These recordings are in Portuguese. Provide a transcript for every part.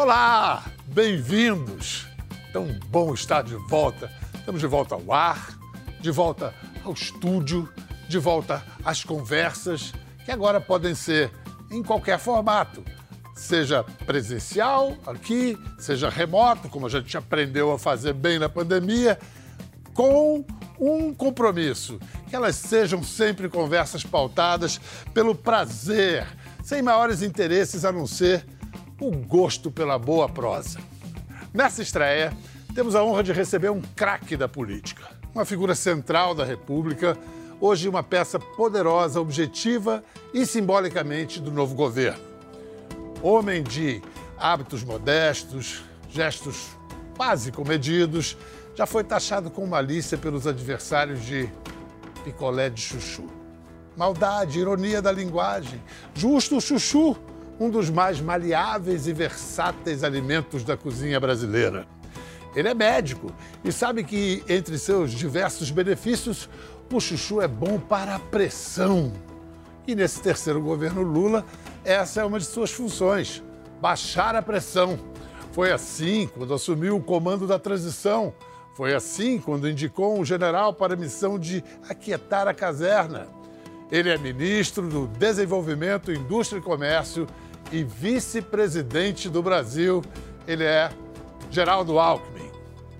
Olá, bem-vindos. Tão bom estar de volta. Estamos de volta ao ar, de volta ao estúdio, de volta às conversas, que agora podem ser em qualquer formato. Seja presencial aqui, seja remoto, como a gente aprendeu a fazer bem na pandemia, com um compromisso: que elas sejam sempre conversas pautadas pelo prazer, sem maiores interesses a não ser o gosto pela boa prosa. Nessa estreia, temos a honra de receber um craque da política, uma figura central da República, hoje uma peça poderosa, objetiva e simbolicamente do novo governo. Homem de hábitos modestos, gestos quase comedidos, já foi taxado com malícia pelos adversários de picolé de chuchu. Maldade, ironia da linguagem, justo chuchu, um dos mais maleáveis e versáteis alimentos da cozinha brasileira. Ele é médico e sabe que, entre seus diversos benefícios, o chuchu é bom para a pressão. E nesse terceiro governo Lula, essa é uma de suas funções: baixar a pressão. Foi assim quando assumiu o comando da transição, foi assim quando indicou um general para a missão de aquietar a caserna. Ele é ministro do Desenvolvimento, Indústria e Comércio e vice-presidente do Brasil. Ele é Geraldo Alckmin.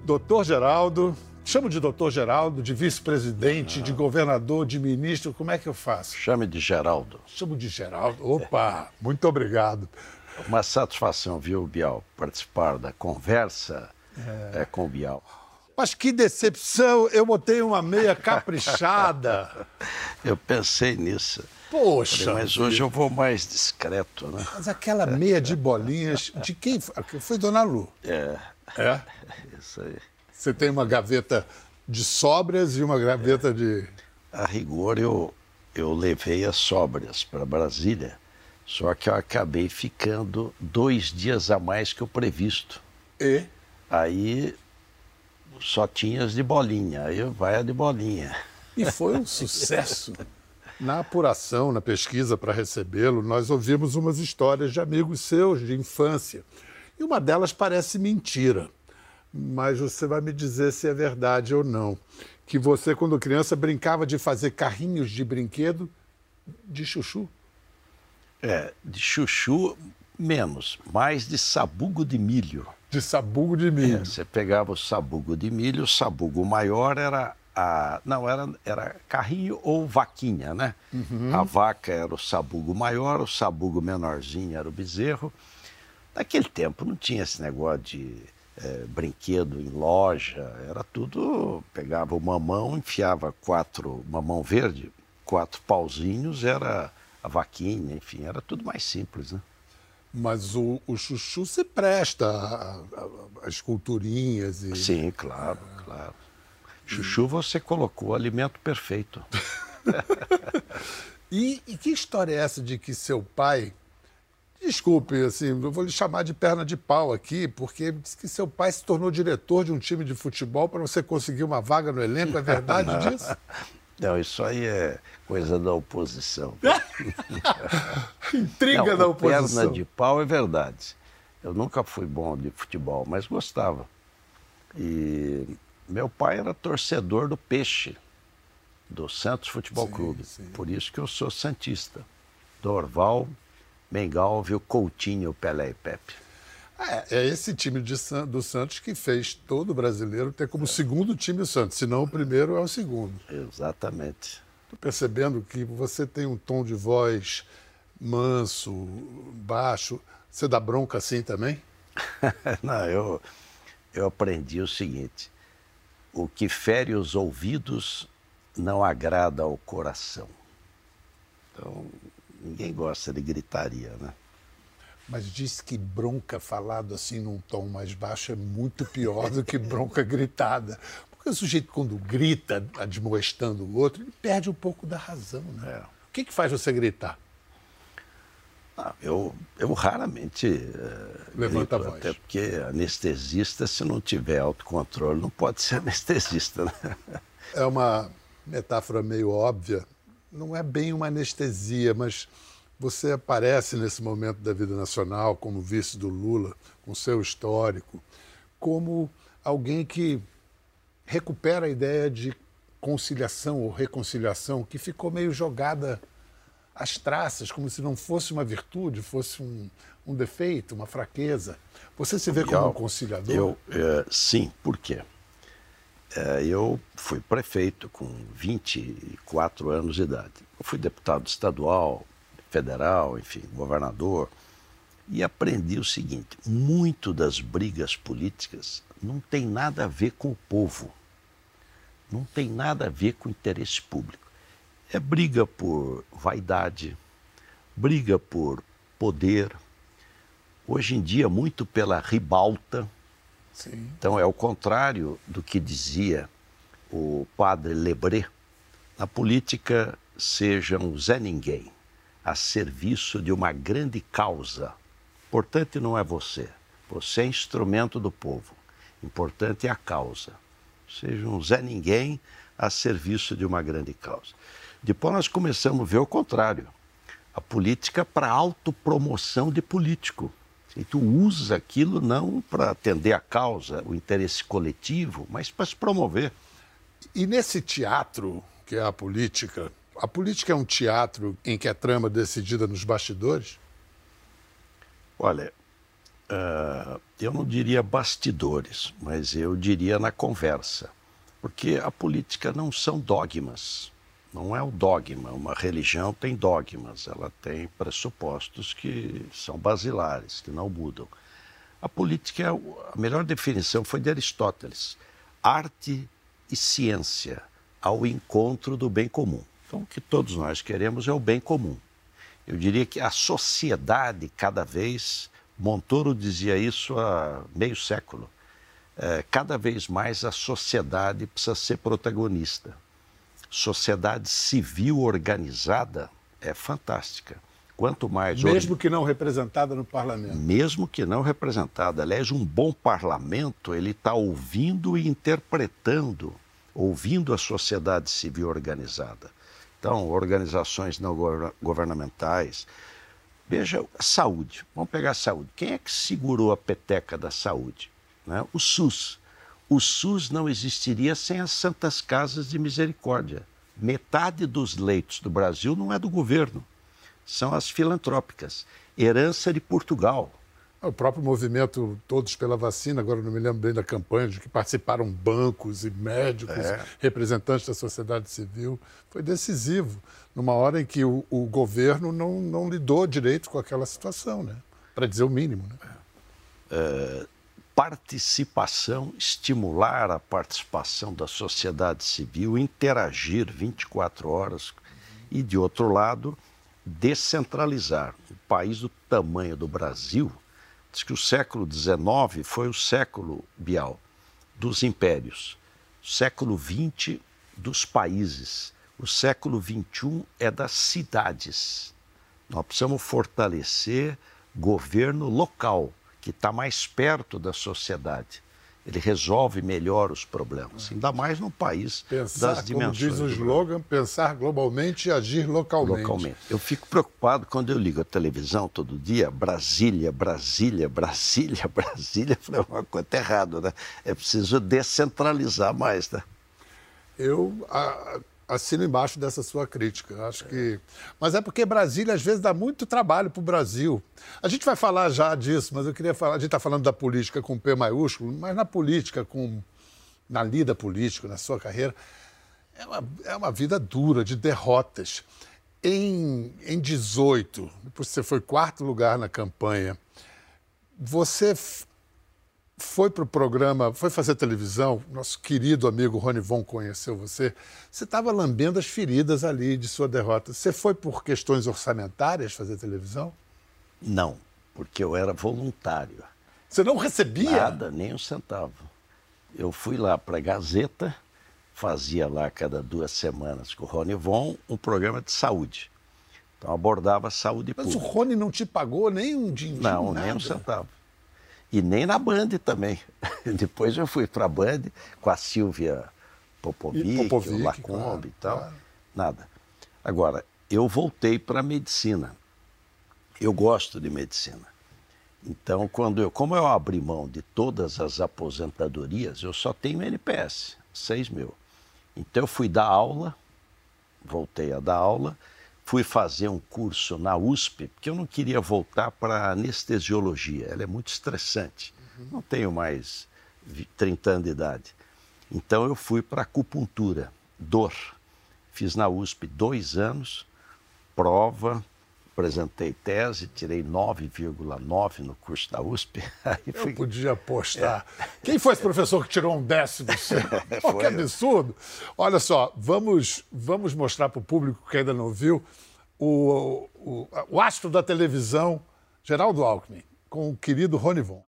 Doutor Geraldo, chamo de doutor Geraldo, de vice-presidente, de governador, de ministro, como é que eu faço? Chame de Geraldo. Chamo de Geraldo. Opa, muito obrigado. Uma satisfação, viu, Bial, participar da conversa é. com o Bial. Mas que decepção! Eu botei uma meia caprichada. eu pensei nisso. Poxa! Falei, mas hoje eu vou mais discreto, né? Mas aquela meia de bolinhas, de quem foi? Foi Dona Lu. É. É? Isso aí. Você tem uma gaveta de sobras e uma gaveta é. de. A rigor, eu, eu levei as sobras para Brasília, só que eu acabei ficando dois dias a mais que o previsto. E? Aí só tinha as de bolinha, aí vai a de bolinha. E foi um sucesso. Na apuração, na pesquisa para recebê-lo, nós ouvimos umas histórias de amigos seus de infância. E uma delas parece mentira, mas você vai me dizer se é verdade ou não. Que você, quando criança, brincava de fazer carrinhos de brinquedo de chuchu. É, de chuchu menos, mais de sabugo de milho de sabugo de milho. É, você pegava o sabugo de milho, o sabugo maior era a. Não, era, era carrinho ou vaquinha, né? Uhum. A vaca era o sabugo maior, o sabugo menorzinho era o bezerro. Naquele tempo não tinha esse negócio de é, brinquedo em loja, era tudo. Pegava o mamão, enfiava quatro, mamão verde, quatro pauzinhos, era a vaquinha, enfim, era tudo mais simples, né? Mas o, o chuchu se presta às esculturinhas. E... Sim, claro, claro. Chuchu você colocou o alimento perfeito. e, e, que história é essa de que seu pai. Desculpe, assim, eu vou lhe chamar de perna de pau aqui, porque diz que seu pai se tornou diretor de um time de futebol para você conseguir uma vaga no elenco. É verdade disso? Não, isso aí é coisa da oposição. Intriga Não, da oposição. Perna de pau é verdade. Eu nunca fui bom de futebol, mas gostava. E meu pai era torcedor do Peixe, do Santos Futebol sim, Clube. Sim. Por isso que eu sou santista. Dorval, Mengalvio, Coutinho, Pelé e Pepe. É, é esse time de, do Santos que fez todo brasileiro ter como segundo time o Santos, se não o primeiro é o segundo. Exatamente. Estou percebendo que você tem um tom de voz manso, baixo. Você dá bronca assim também? não, eu, eu aprendi o seguinte: o que fere os ouvidos não agrada ao coração. Então, ninguém gosta de gritaria, né? Mas diz que bronca falado assim num tom mais baixo é muito pior do que bronca gritada. Porque o sujeito, quando grita, admoestando o outro, ele perde um pouco da razão. Né? É. O que, que faz você gritar? Ah, eu, eu raramente uh, levanta grito, a voz. Até porque anestesista, se não tiver autocontrole, não pode ser anestesista. Né? É uma metáfora meio óbvia. Não é bem uma anestesia, mas você aparece nesse momento da vida nacional como vice do Lula, com seu histórico, como alguém que recupera a ideia de conciliação ou reconciliação que ficou meio jogada às traças, como se não fosse uma virtude, fosse um, um defeito, uma fraqueza. Você se vê como um conciliador? Eu, é, sim, por quê? É, eu fui prefeito com 24 anos de idade. Eu fui deputado estadual, federal, enfim, governador, e aprendi o seguinte: muito das brigas políticas não tem nada a ver com o povo, não tem nada a ver com o interesse público. É briga por vaidade, briga por poder, hoje em dia muito pela ribalta. Sim. Então é o contrário do que dizia o padre Lebré. Na política, seja um Zé Ninguém, a serviço de uma grande causa. Importante não é você, você é instrumento do povo. Importante é a causa. Seja um Zé Ninguém a serviço de uma grande causa. Depois nós começamos a ver o contrário. A política para autopromoção de político. E tu usa aquilo não para atender a causa, o interesse coletivo, mas para se promover. E nesse teatro que é a política, a política é um teatro em que a trama é decidida nos bastidores? Olha, uh, eu não diria bastidores, mas eu diria na conversa. Porque a política não são dogmas. Não é o dogma. Uma religião tem dogmas, ela tem pressupostos que são basilares, que não mudam. A política, é a melhor definição foi de Aristóteles: arte e ciência ao encontro do bem comum. Então, o que todos nós queremos é o bem comum. Eu diria que a sociedade, cada vez, Montoro dizia isso há meio século, é, cada vez mais a sociedade precisa ser protagonista. Sociedade civil organizada é fantástica. Quanto mais. Mesmo que não representada no parlamento. Mesmo que não representada. Aliás, um bom parlamento, ele está ouvindo e interpretando, ouvindo a sociedade civil organizada. Então, organizações não governamentais. Veja, saúde. Vamos pegar a saúde. Quem é que segurou a peteca da saúde? Né? O SUS. O SUS não existiria sem as santas casas de misericórdia. Metade dos leitos do Brasil não é do governo, são as filantrópicas. Herança de Portugal. O próprio movimento Todos pela Vacina, agora não me lembro bem da campanha, de que participaram bancos e médicos, é. representantes da sociedade civil, foi decisivo, numa hora em que o, o governo não, não, lidou direito com aquela situação, né? para dizer o mínimo. Né? É, participação, estimular a participação da sociedade civil, interagir 24 horas e, de outro lado, descentralizar. Um país do tamanho do Brasil Diz que o século XIX foi o século, Bial, dos impérios, o século XX dos países, o século XXI é das cidades. Nós precisamos fortalecer governo local, que está mais perto da sociedade ele resolve melhor os problemas, ainda mais num país pensar, das dimensões. Como diz o slogan, pensar globalmente e agir localmente. localmente. Eu fico preocupado quando eu ligo a televisão todo dia, Brasília, Brasília, Brasília, Brasília. Eu falei, uma coisa errada, né? É preciso descentralizar mais, né? Eu a, assino embaixo dessa sua crítica. Acho que. Mas é porque Brasília, às vezes, dá muito trabalho para o Brasil. A gente vai falar já disso, mas eu queria falar. A gente está falando da política com P maiúsculo, mas na política, com na lida política, na sua carreira, é uma, é uma vida dura, de derrotas. Em, em 18, depois você foi quarto lugar na campanha, você foi para o programa, foi fazer televisão, nosso querido amigo Rony Von conheceu você, você estava lambendo as feridas ali de sua derrota. Você foi por questões orçamentárias fazer televisão? Não, porque eu era voluntário. Você não recebia? Nada, nem um centavo. Eu fui lá para a Gazeta, fazia lá cada duas semanas com o Rony Von um programa de saúde. Então abordava a saúde Mas pública. Mas o Rony não te pagou nem um dinheiro? Não, nada. nem um centavo. E nem na Band também. Depois eu fui para a Band com a Silvia Popovic, Popovic o Lacombe claro, e tal. Claro. Nada. Agora, eu voltei para a medicina. Eu gosto de medicina. Então, quando eu, como eu abri mão de todas as aposentadorias, eu só tenho NPS, 6 mil. Então, eu fui dar aula, voltei a dar aula, fui fazer um curso na USP, porque eu não queria voltar para anestesiologia, ela é muito estressante. Uhum. Não tenho mais 30 anos de idade. Então, eu fui para acupuntura, dor. Fiz na USP dois anos, prova, apresentei tese, tirei 9,9 no curso da USP. Aí fui... Eu podia apostar. É. Quem foi esse professor que tirou um décimo? oh, que absurdo! Olha só, vamos, vamos mostrar para o público que ainda não viu o, o, o astro da televisão, Geraldo Alckmin, com o querido Rony Von.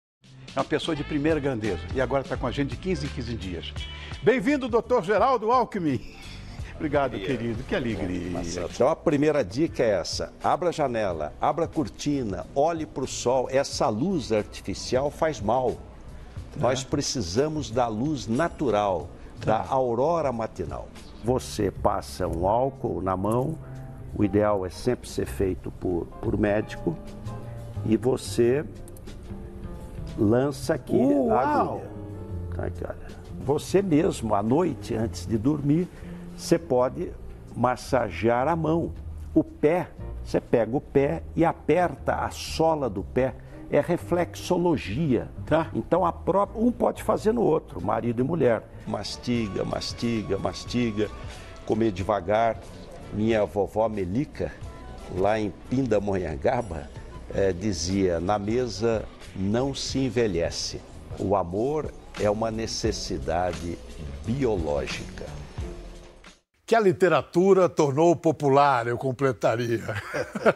É uma pessoa de primeira grandeza e agora está com a gente de 15 em 15 dias. Bem-vindo, doutor Geraldo Alckmin. Obrigado, querido. Que alegria. Então a primeira dica é essa: abra a janela, abra a cortina, olhe para o sol. Essa luz artificial faz mal. Tá. Nós precisamos da luz natural, tá. da aurora matinal. Você passa um álcool na mão, o ideal é sempre ser feito por, por médico, e você lança aqui Uau. a agulha. Olha. Você mesmo, à noite, antes de dormir, você pode massagear a mão. O pé, você pega o pé e aperta a sola do pé. É reflexologia. Tá. Então a própria, um pode fazer no outro, marido e mulher. Mastiga, mastiga, mastiga, comer devagar. Minha vovó Melica, lá em Pindamonhangaba, é, dizia: na mesa não se envelhece. O amor é uma necessidade biológica que a literatura tornou popular, eu completaria.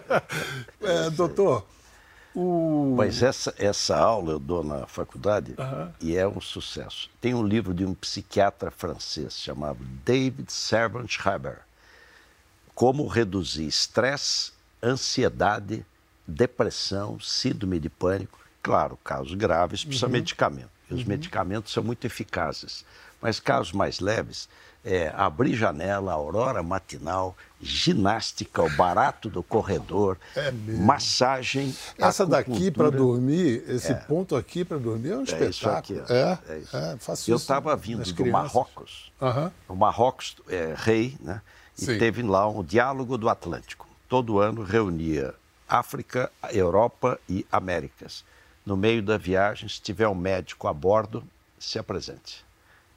é, doutor, o... Mas essa, essa aula eu dou na faculdade uhum. e é um sucesso. Tem um livro de um psiquiatra francês chamado David Servant Haber. Como reduzir estresse, ansiedade, depressão, síndrome de pânico. Claro, casos graves precisa uhum. medicamento. E os uhum. medicamentos são muito eficazes. Mas casos mais leves, é, abrir janela, aurora matinal, ginástica, o barato do corredor, é massagem. Essa daqui para dormir, esse é. ponto aqui para dormir é um é espetáculo. Aqui, é, é, isso. é faço Eu estava vindo do Marrocos, uhum. o Marrocos é rei, né? E Sim. teve lá um diálogo do Atlântico. Todo ano reunia África, Europa e Américas. No meio da viagem, se tiver um médico a bordo, se apresente.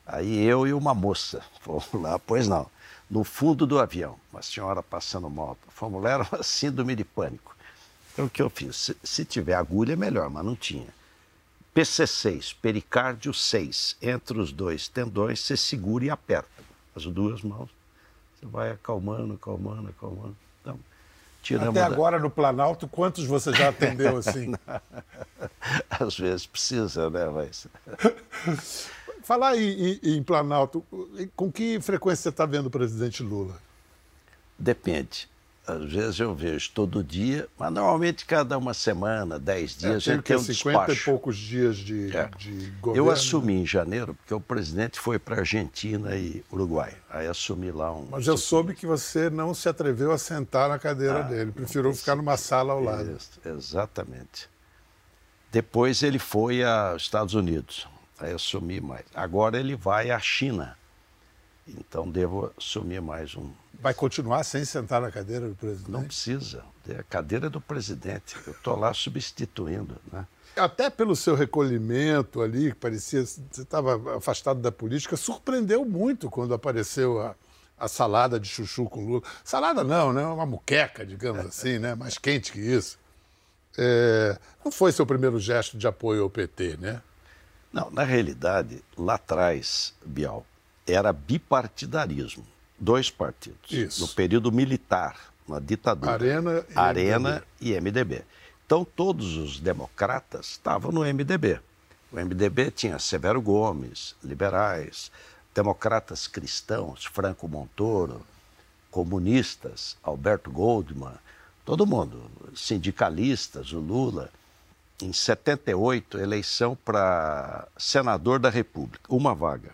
Aí eu e uma moça fomos lá, pois não, no fundo do avião, uma senhora passando moto. Fomos lá, era uma síndrome de pânico. Então o que eu fiz? Se, se tiver agulha, é melhor, mas não tinha. PC6, pericárdio 6, entre os dois tendões, você segura e aperta as duas mãos. Você vai acalmando, acalmando, acalmando. Então, Até agora no Planalto, quantos você já atendeu assim? Às vezes precisa, né? Mas... Falar em, em, em, Planalto, com que frequência você está vendo o presidente Lula? Depende. Às vezes eu vejo todo dia, mas normalmente cada uma semana, dez é, dias, é, a gente tem um 50 despacho. e poucos dias de, é. de governo. Eu assumi em janeiro, porque o presidente foi para Argentina e Uruguai. Aí assumi lá um... Mas eu soube que você não se atreveu a sentar na cadeira ah, dele, preferiu ficar numa sala ao lado. Isso, exatamente. Depois ele foi aos Estados Unidos Aí assumi mais. Agora ele vai à China. Então devo assumir mais um. Vai continuar sem sentar na cadeira do presidente? Não precisa. É a cadeira do presidente. Eu estou lá substituindo. Né? Até pelo seu recolhimento ali, que parecia. Você estava afastado da política, surpreendeu muito quando apareceu a, a salada de chuchu com Lula. Salada não, né? Uma muqueca, digamos assim, né? Mais quente que isso. É... Não foi seu primeiro gesto de apoio ao PT, né? Não, na realidade, lá atrás, Bial, era bipartidarismo. Dois partidos. Isso. No período militar, na ditadura. Arena e Arena MDB. e MDB. Então, todos os democratas estavam no MDB. O MDB tinha Severo Gomes, liberais, democratas cristãos, Franco Montoro, comunistas, Alberto Goldman, todo mundo, sindicalistas, o Lula em 78, eleição para senador da República, uma vaga.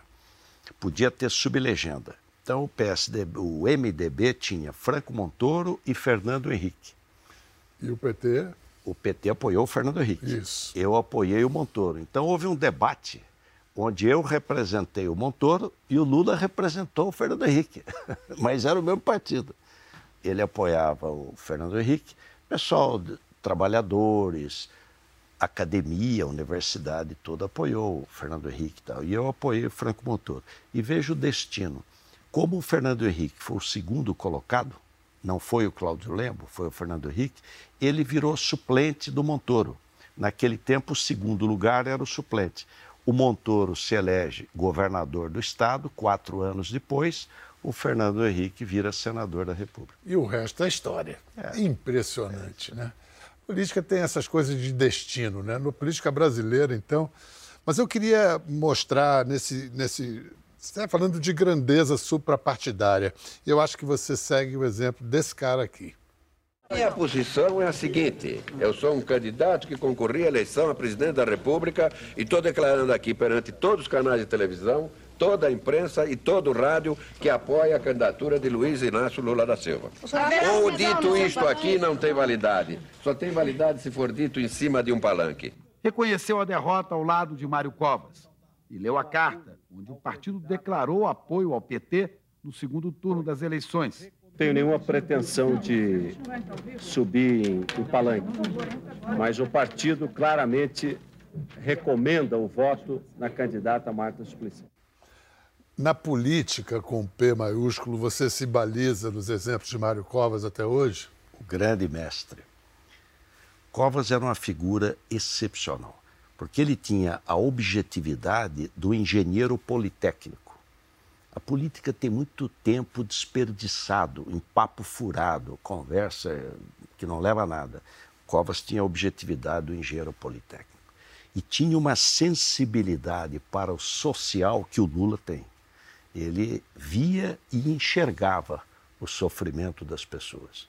Podia ter sublegenda. Então o PSDB, o MDB tinha Franco Montoro e Fernando Henrique. E o PT? O PT apoiou o Fernando Henrique. Isso. Eu apoiei o Montoro. Então houve um debate onde eu representei o Montoro e o Lula representou o Fernando Henrique. Mas era o mesmo partido. Ele apoiava o Fernando Henrique, pessoal, trabalhadores, academia, universidade toda apoiou o Fernando Henrique e tal. E eu apoiei o Franco Montoro. E vejo o destino. Como o Fernando Henrique foi o segundo colocado, não foi o Cláudio Lembo, foi o Fernando Henrique, ele virou suplente do Montoro. Naquele tempo, o segundo lugar era o suplente. O Montoro se elege governador do estado, quatro anos depois, o Fernando Henrique vira senador da República. E o resto é história. É. Impressionante, é. né? Política tem essas coisas de destino, né? Na política brasileira, então. Mas eu queria mostrar nesse. nesse você está falando de grandeza suprapartidária. Eu acho que você segue o exemplo desse cara aqui. Minha posição é a seguinte: eu sou um candidato que concorri à eleição a presidente da República e estou declarando aqui perante todos os canais de televisão toda a imprensa e todo o rádio que apoia a candidatura de Luiz Inácio Lula da Silva. Ou dito isto aqui não tem validade. Só tem validade se for dito em cima de um palanque. Reconheceu a derrota ao lado de Mário Covas e leu a carta onde o partido declarou apoio ao PT no segundo turno das eleições. Tenho nenhuma pretensão de subir em, em palanque, mas o partido claramente recomenda o voto na candidata Marta Suplicy. Na política, com P maiúsculo, você se baliza nos exemplos de Mário Covas até hoje? O grande mestre. Covas era uma figura excepcional, porque ele tinha a objetividade do engenheiro politécnico. A política tem muito tempo desperdiçado em papo furado, conversa que não leva a nada. Covas tinha a objetividade do engenheiro politécnico e tinha uma sensibilidade para o social que o Lula tem. Ele via e enxergava o sofrimento das pessoas.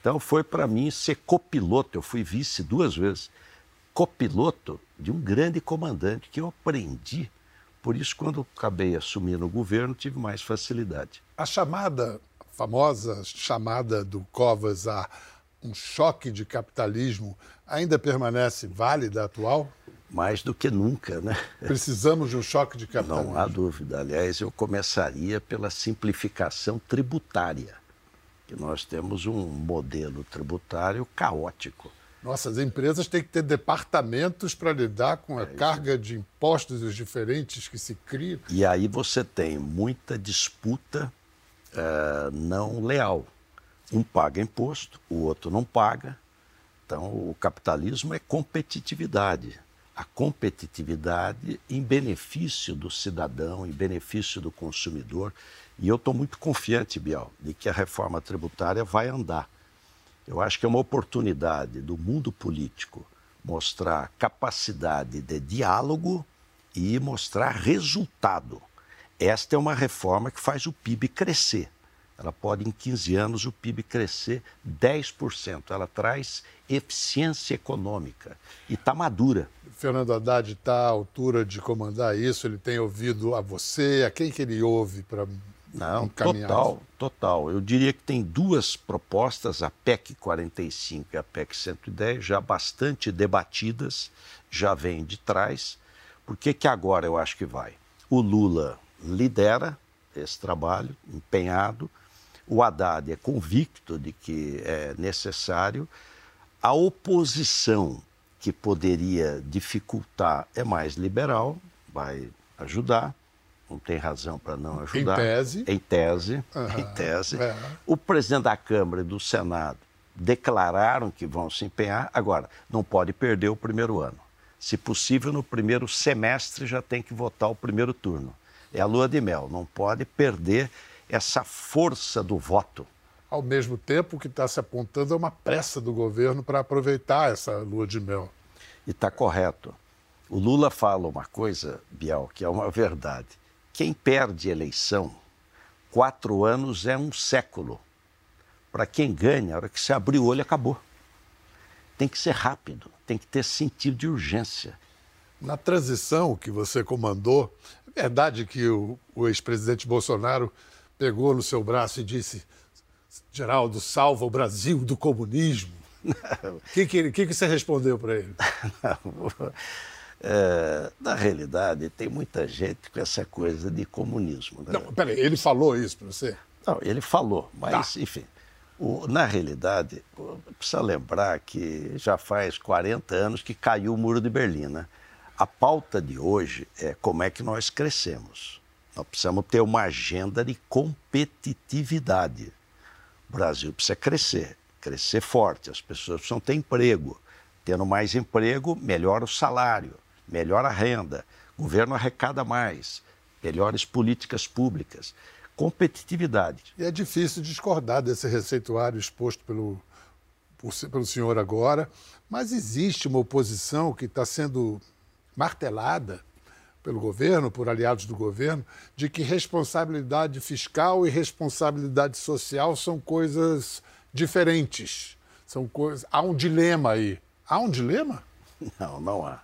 Então foi para mim ser copiloto, eu fui vice duas vezes, copiloto de um grande comandante que eu aprendi. Por isso, quando acabei assumindo o governo, tive mais facilidade. A chamada, famosa chamada do Covas a um choque de capitalismo, ainda permanece válida, atual? Mais do que nunca, né? Precisamos de um choque de capitalismo. Não há dúvida. Aliás, eu começaria pela simplificação tributária, que nós temos um modelo tributário caótico. Nossa, as empresas têm que ter departamentos para lidar com a é carga de impostos os diferentes que se criam. E aí você tem muita disputa uh, não leal. Um paga imposto, o outro não paga. Então, o capitalismo é competitividade a competitividade em benefício do cidadão, em benefício do consumidor. E eu estou muito confiante, Bial, de que a reforma tributária vai andar. Eu acho que é uma oportunidade do mundo político mostrar capacidade de diálogo e mostrar resultado. Esta é uma reforma que faz o PIB crescer. Ela pode, em 15 anos, o PIB crescer 10%. Ela traz eficiência econômica e está madura. Fernando Haddad está à altura de comandar isso? Ele tem ouvido a você? A quem que ele ouve para não, total, total. Eu diria que tem duas propostas, a PEC 45 e a PEC 110, já bastante debatidas, já vêm de trás. Por que, que agora eu acho que vai? O Lula lidera esse trabalho, empenhado. O Haddad é convicto de que é necessário. A oposição que poderia dificultar é mais liberal, vai ajudar, não tem razão para não ajudar. Em tese. Em tese. Uhum. Em tese. É. O presidente da Câmara e do Senado declararam que vão se empenhar. Agora, não pode perder o primeiro ano. Se possível, no primeiro semestre já tem que votar o primeiro turno. É a lua de mel, não pode perder essa força do voto. Ao mesmo tempo, o que está se apontando é uma pressa do governo para aproveitar essa lua de mel. E está correto. O Lula fala uma coisa, Bial, que é uma verdade. Quem perde eleição, quatro anos é um século. Para quem ganha, a hora que você abrir o olho, acabou. Tem que ser rápido, tem que ter sentido de urgência. Na transição que você comandou, é verdade que o, o ex-presidente Bolsonaro pegou no seu braço e disse Geraldo, salva o Brasil do comunismo. O que, que, que, você respondeu para ele? É, na realidade, tem muita gente com essa coisa de comunismo. Né? Não, peraí, ele falou isso para você? Não, ele falou, mas, tá. enfim. O, na realidade, precisa lembrar que já faz 40 anos que caiu o Muro de Berlim. Né? A pauta de hoje é como é que nós crescemos. Nós precisamos ter uma agenda de competitividade. O Brasil precisa crescer, crescer forte. As pessoas precisam ter emprego. Tendo mais emprego, melhora o salário melhor a renda, o governo arrecada mais, melhores políticas públicas, competitividade. E é difícil discordar desse receituário exposto pelo, por, pelo senhor agora, mas existe uma oposição que está sendo martelada pelo governo, por aliados do governo, de que responsabilidade fiscal e responsabilidade social são coisas diferentes. São coisas. Há um dilema aí. Há um dilema? Não, não há.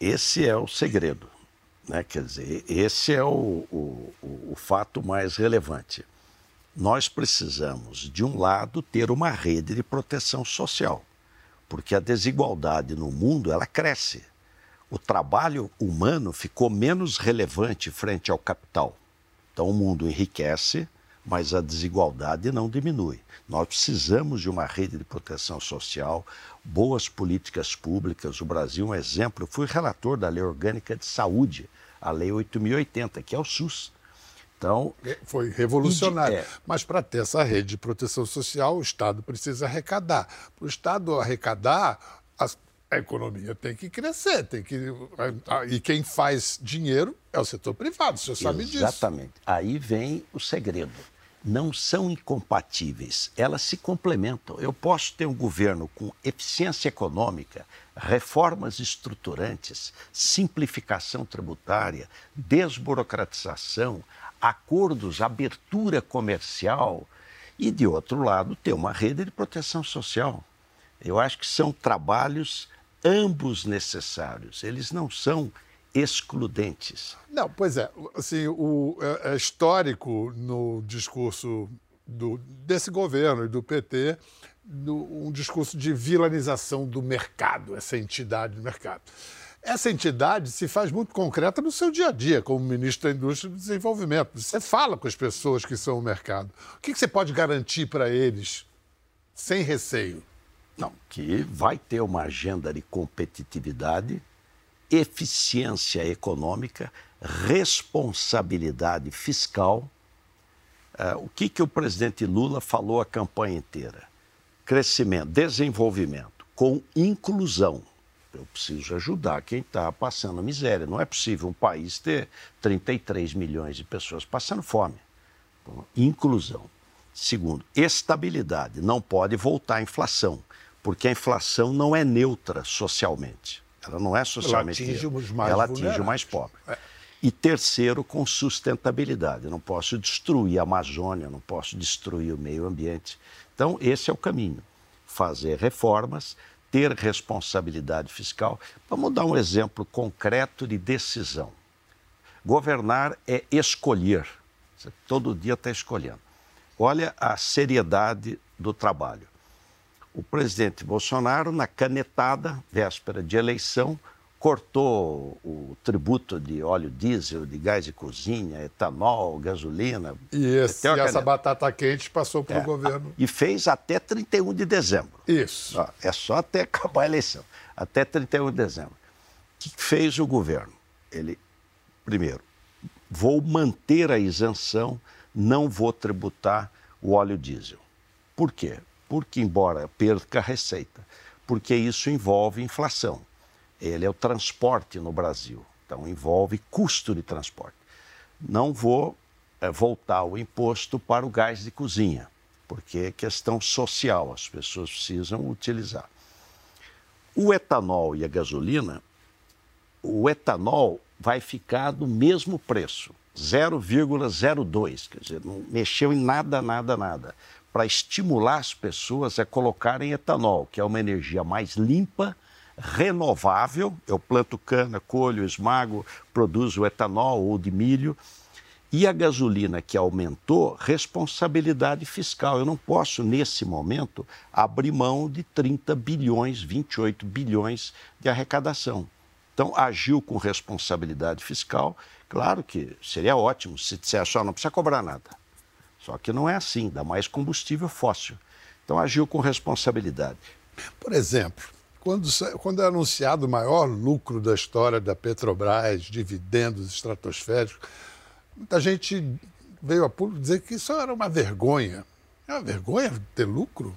Esse é o segredo. Né? Quer dizer, esse é o, o, o fato mais relevante. Nós precisamos, de um lado, ter uma rede de proteção social, porque a desigualdade no mundo ela cresce. O trabalho humano ficou menos relevante frente ao capital. Então o mundo enriquece, mas a desigualdade não diminui. Nós precisamos de uma rede de proteção social, boas políticas públicas. O Brasil é um exemplo. Eu fui relator da Lei Orgânica de Saúde, a Lei 8080, que é o SUS. Então, é, Foi revolucionário. É. Mas para ter essa rede de proteção social, o Estado precisa arrecadar. Para o Estado arrecadar, a economia tem que crescer, tem que e quem faz dinheiro é o setor privado, senhor sabe disso. Exatamente. Aí vem o segredo não são incompatíveis, elas se complementam. Eu posso ter um governo com eficiência econômica, reformas estruturantes, simplificação tributária, desburocratização, acordos, abertura comercial e, de outro lado, ter uma rede de proteção social. Eu acho que são trabalhos ambos necessários, eles não são excludentes. Não, pois é. Assim, o, é, é histórico no discurso do, desse governo e do PT um discurso de vilanização do mercado, essa entidade do mercado. Essa entidade se faz muito concreta no seu dia a dia, como ministro da Indústria e Desenvolvimento. Você fala com as pessoas que são o mercado. O que, que você pode garantir para eles, sem receio? Não, que vai ter uma agenda de competitividade eficiência econômica, responsabilidade fiscal. Uh, o que, que o presidente Lula falou a campanha inteira? Crescimento, desenvolvimento, com inclusão. Eu preciso ajudar quem está passando miséria. Não é possível um país ter 33 milhões de pessoas passando fome. Inclusão. Segundo, estabilidade. Não pode voltar a inflação, porque a inflação não é neutra socialmente. Ela não é socialmente. Ela atinge os mais Ela atinge o mais pobre. É. E terceiro, com sustentabilidade. Eu não posso destruir a Amazônia, não posso destruir o meio ambiente. Então, esse é o caminho. Fazer reformas, ter responsabilidade fiscal. Vamos dar um exemplo concreto de decisão. Governar é escolher. Você todo dia está escolhendo. Olha a seriedade do trabalho o presidente Bolsonaro, na canetada, véspera de eleição, cortou o tributo de óleo diesel, de gás de cozinha, etanol, gasolina. E, esse, e essa batata quente passou para o é, governo. E fez até 31 de dezembro. Isso. é só até acabar a eleição. Até 31 de dezembro. O que fez o governo? Ele, primeiro, vou manter a isenção, não vou tributar o óleo diesel. Por quê? Porque, embora perca a receita, porque isso envolve inflação. Ele é o transporte no Brasil, então envolve custo de transporte. Não vou é, voltar o imposto para o gás de cozinha, porque é questão social, as pessoas precisam utilizar. O etanol e a gasolina, o etanol vai ficar do mesmo preço, 0,02, quer dizer, não mexeu em nada, nada, nada para estimular as pessoas a colocarem etanol, que é uma energia mais limpa, renovável. Eu planto cana, colho, esmago, produzo etanol ou de milho. E a gasolina que aumentou, responsabilidade fiscal. Eu não posso, nesse momento, abrir mão de 30 bilhões, 28 bilhões de arrecadação. Então, agiu com responsabilidade fiscal. Claro que seria ótimo se dissesse, só não precisa cobrar nada. Só que não é assim, dá mais combustível fóssil. Então, agiu com responsabilidade. Por exemplo, quando, quando é anunciado o maior lucro da história da Petrobras, dividendos estratosféricos, muita gente veio a público dizer que isso era uma vergonha. É uma vergonha ter lucro?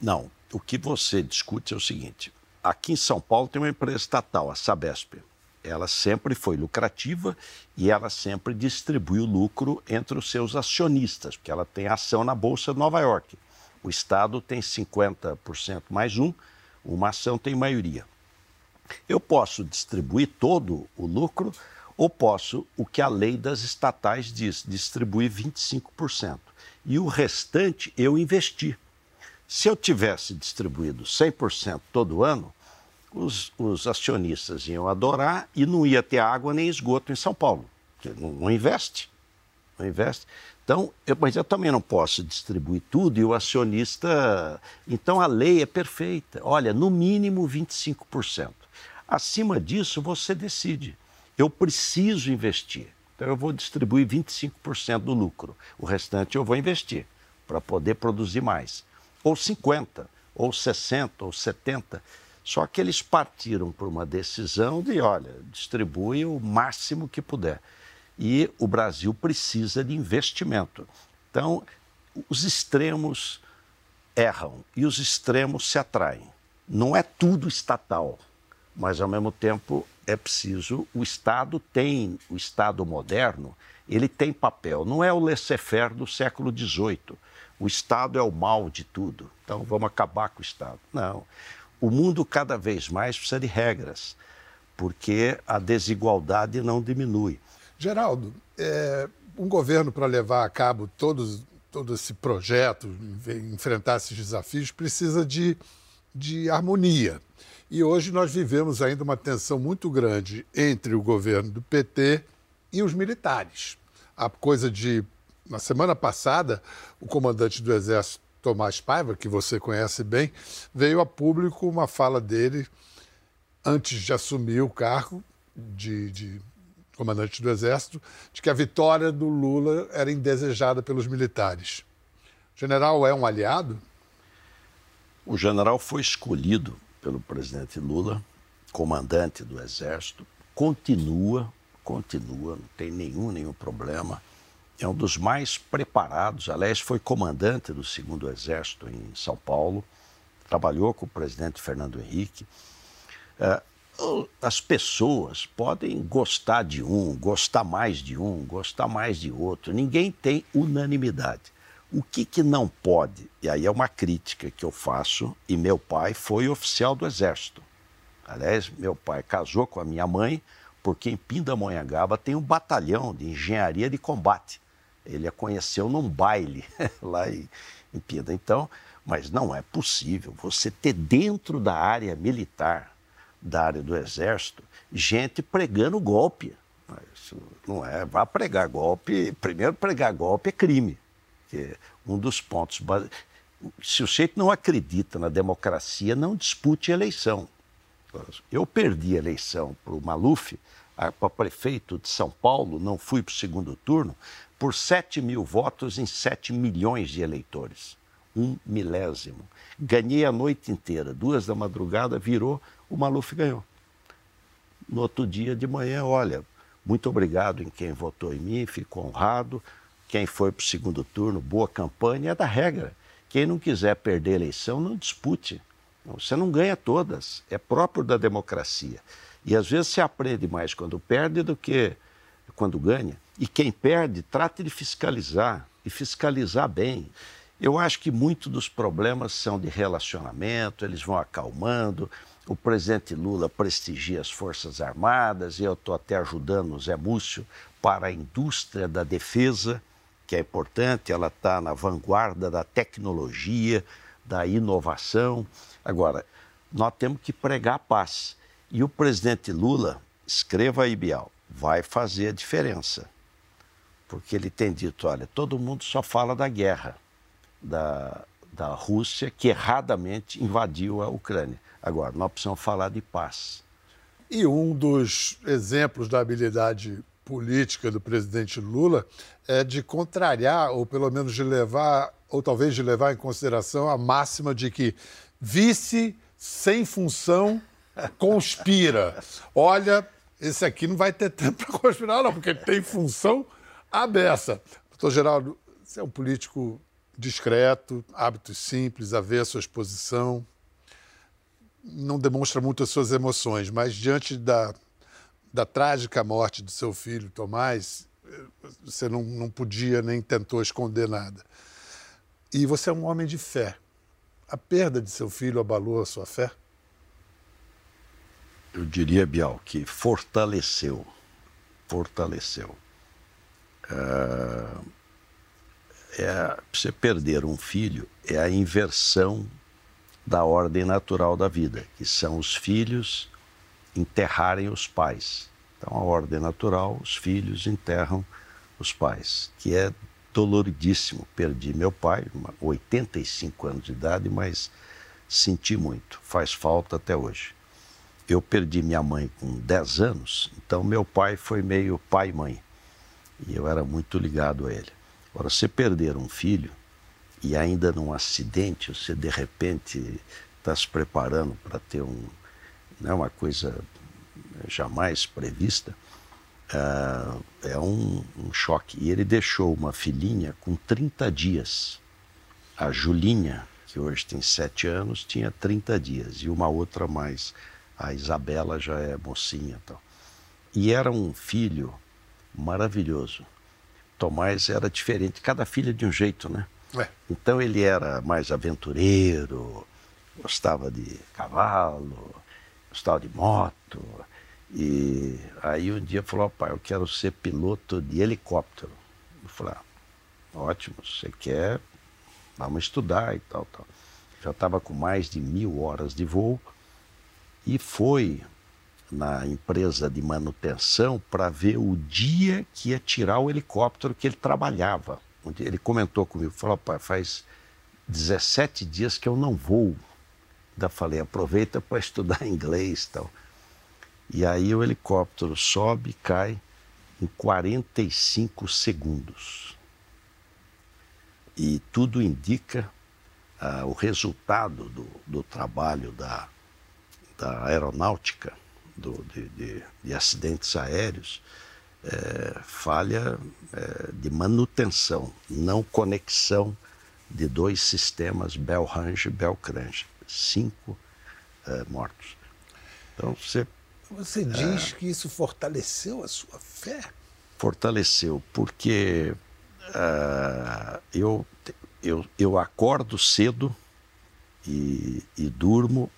Não. O que você discute é o seguinte: aqui em São Paulo tem uma empresa estatal, a Sabesp. Ela sempre foi lucrativa e ela sempre distribui o lucro entre os seus acionistas, porque ela tem ação na Bolsa de Nova York. O Estado tem 50% mais um, uma ação tem maioria. Eu posso distribuir todo o lucro ou posso, o que a lei das estatais diz, distribuir 25%. E o restante eu investi. Se eu tivesse distribuído 100% todo ano, os, os, acionistas iam adorar e não ia ter água nem esgoto em São Paulo. Não, não investe. Não investe. Então, eu, mas eu também não posso distribuir tudo e o acionista. Então a lei é perfeita. Olha, no mínimo 25%. Acima disso, você decide. Eu preciso investir. Então eu vou distribuir 25% do lucro. O restante eu vou investir para poder produzir mais. Ou 50, ou 60, ou 70. Só que eles partiram por uma decisão de, olha, distribui o máximo que puder e o Brasil precisa de investimento. Então, os extremos erram e os extremos se atraem. Não é tudo estatal, mas ao mesmo tempo é preciso. O Estado tem, o Estado moderno, ele tem papel. Não é o laissez-faire do século XVIII. O Estado é o mal de tudo. Então vamos acabar com o Estado. Não. O mundo cada vez mais precisa de regras, porque a desigualdade não diminui. Geraldo, é, um governo para levar a cabo todos, todo esse projeto, enfrentar esses desafios, precisa de, de harmonia. E hoje nós vivemos ainda uma tensão muito grande entre o governo do PT e os militares. A coisa de. Na semana passada, o comandante do Exército, Tomás Paiva, que você conhece bem, veio a público uma fala dele antes de assumir o cargo de, de comandante do Exército, de que a vitória do Lula era indesejada pelos militares. O general é um aliado? O general foi escolhido pelo presidente Lula, comandante do Exército, continua, continua, não tem nenhum, nenhum problema. É um dos mais preparados, aliás, foi comandante do segundo Exército em São Paulo, trabalhou com o presidente Fernando Henrique. É, as pessoas podem gostar de um, gostar mais de um, gostar mais de outro. Ninguém tem unanimidade. O que, que não pode? E aí é uma crítica que eu faço, e meu pai foi oficial do Exército. Aliás, meu pai casou com a minha mãe, porque em Pindamonhangaba tem um batalhão de engenharia de combate. Ele a conheceu num baile lá em, em. Então, mas não é possível você ter dentro da área militar da área do Exército gente pregando golpe. Isso não é. Vá pregar golpe. Primeiro, pregar golpe é crime. Que é um dos pontos. Se o sujeito não acredita na democracia, não dispute eleição. Eu perdi a eleição para o Maluf, para prefeito de São Paulo, não fui para o segundo turno, por 7 mil votos em 7 milhões de eleitores. Um milésimo. Ganhei a noite inteira, duas da madrugada, virou o Maluf ganhou. No outro dia de manhã, olha, muito obrigado em quem votou em mim, fico honrado. Quem foi para o segundo turno, boa campanha, é da regra. Quem não quiser perder a eleição, não dispute. Você não ganha todas, é próprio da democracia. E às vezes se aprende mais quando perde do que quando ganha. E quem perde, trate de fiscalizar e fiscalizar bem. Eu acho que muitos dos problemas são de relacionamento, eles vão acalmando. O presidente Lula prestigia as Forças Armadas e eu estou até ajudando o Zé Múcio para a indústria da defesa, que é importante, ela está na vanguarda da tecnologia, da inovação. Agora, nós temos que pregar a paz. E o presidente Lula, escreva aí, Bial, vai fazer a diferença. porque ele tem dito: olha, todo mundo só fala da guerra da, da Rússia, que erradamente invadiu a Ucrânia. Agora, nós precisamos falar de paz. E um dos exemplos da habilidade política do presidente Lula é de contrariar, ou pelo menos de levar, ou talvez de levar em consideração a máxima de que vice sem função conspira. Olha, esse aqui não vai ter tempo para conspirar, não, porque ele tem função abessa. Doutor Geraldo, você é um político discreto, hábitos simples, a ver a sua exposição, não demonstra muito as suas emoções, mas diante da, da trágica morte do seu filho, Tomás, você não, não podia nem tentou esconder nada. E você é um homem de fé. A perda de seu filho abalou a sua fé? Eu diria, Bial, que fortaleceu. Fortaleceu. Uh, é, você perder um filho é a inversão da ordem natural da vida, que são os filhos enterrarem os pais. Então, a ordem natural, os filhos enterram os pais, que é doloridíssimo. Perdi meu pai, 85 anos de idade, mas senti muito, faz falta até hoje. Eu perdi minha mãe com 10 anos, então meu pai foi meio pai-mãe. E eu era muito ligado a ele. Agora, você perder um filho e ainda num acidente, você de repente está se preparando para ter um, né, uma coisa jamais prevista, uh, é um, um, choque. E ele deixou uma filhinha com 30 dias. A Julinha, que hoje tem 7 anos, tinha 30 dias. E uma outra mais, a Isabela já é mocinha. Tal. E era um filho maravilhoso. Tomás era diferente, cada filho de um jeito, né? É. Então ele era mais aventureiro, gostava de cavalo, gostava de moto. E aí um dia falou, pai, eu quero ser piloto de helicóptero. Eu falei, ah, ótimo, você quer, vamos estudar e tal, tal. Já estava com mais de mil horas de voo e foi na empresa de manutenção para ver o dia que ia tirar o helicóptero que ele trabalhava. Ele comentou comigo, falou, pai, faz 17 dias que eu não vou. Ainda falei, aproveita para estudar inglês e tal. E aí o helicóptero sobe e cai em 45 segundos. E tudo indica ah, o resultado do, do trabalho da, da aeronáutica do, de, de, de, acidentes aéreos, é, falha é, de manutenção, não conexão de dois sistemas Bell-Range e Bell-Crange. Cinco é, mortos. Então, você... Você diz que isso fortaleceu a sua fé? Fortaleceu, porque uh, eu, eu, eu acordo cedo e, e durmo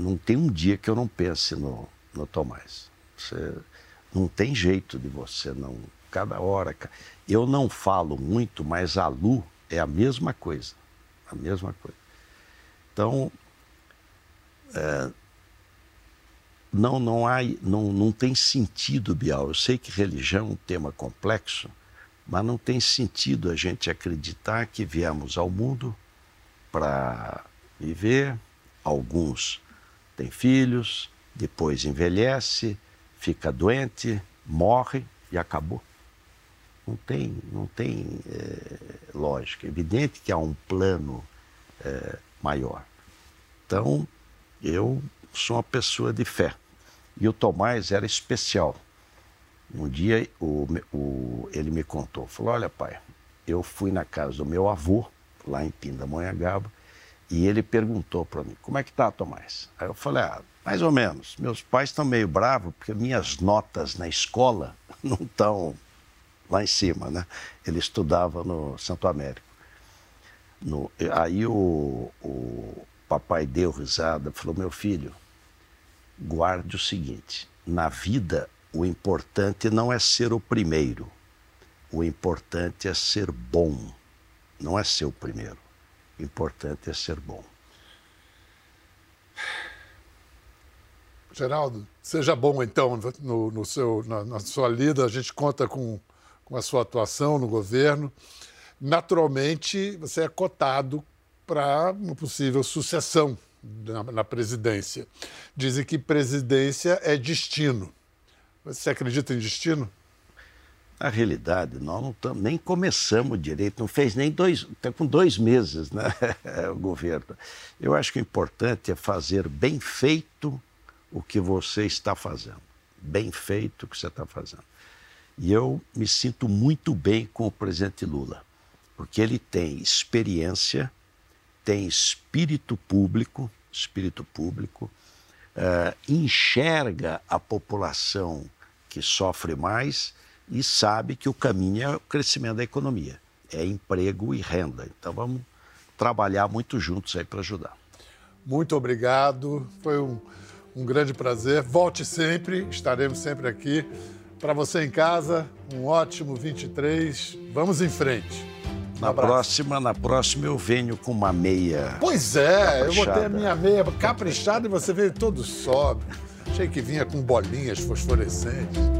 não tem um dia que eu não pense no, no Tomás. Você não tem jeito de você não. Cada hora. Eu não falo muito, mas a Lu é a mesma coisa. A mesma coisa. Então, é, não, não, há, não, não tem sentido, Bial. Eu sei que religião é um tema complexo, mas não tem sentido a gente acreditar que viemos ao mundo para viver. Alguns têm filhos, depois envelhece, fica doente, morre e acabou. Não tem, não tem é, lógica. É evidente que há um plano é, maior. Então, eu sou uma pessoa de fé. E o Tomás era especial. Um dia o, o, ele me contou, falou, olha pai, eu fui na casa do meu avô, lá em Pindamonhangaba, e ele perguntou para mim, como é que tá, Tomás? Aí eu falei, ah, mais ou menos. Meus pais estão meio bravos porque minhas notas na escola não estão lá em cima, né? Ele estudava no Santo Américo. No, aí o, o papai deu risada, falou: Meu filho, guarde o seguinte: na vida o importante não é ser o primeiro, o importante é ser bom, não é ser o primeiro. Importante é ser bom. Geraldo, seja bom então no, no seu, na, na, sua lida. A gente conta com, com a sua atuação no governo. Naturalmente, você é cotado para uma possível sucessão na, na presidência. Dizem que presidência é destino. Você acredita em destino? Na realidade, nós não tam, nem começamos direito, não fez nem dois, está com dois meses né, o governo. Eu acho que o importante é fazer bem feito o que você está fazendo. Bem feito o que você está fazendo. E eu me sinto muito bem com o presidente Lula, porque ele tem experiência, tem espírito público, espírito público, uh, enxerga a população que sofre mais e sabe que o caminho é o crescimento da economia, é emprego e renda. Então vamos trabalhar muito juntos aí para ajudar. Muito obrigado, foi um, um grande prazer. Volte sempre, estaremos sempre aqui. Para você em casa, um ótimo 23. Vamos em frente. Um na próxima, na próxima eu venho com uma meia. Pois é, eu vou ter a minha meia caprichada e você veio todo sóbrio. Achei que vinha com bolinhas fosforescentes.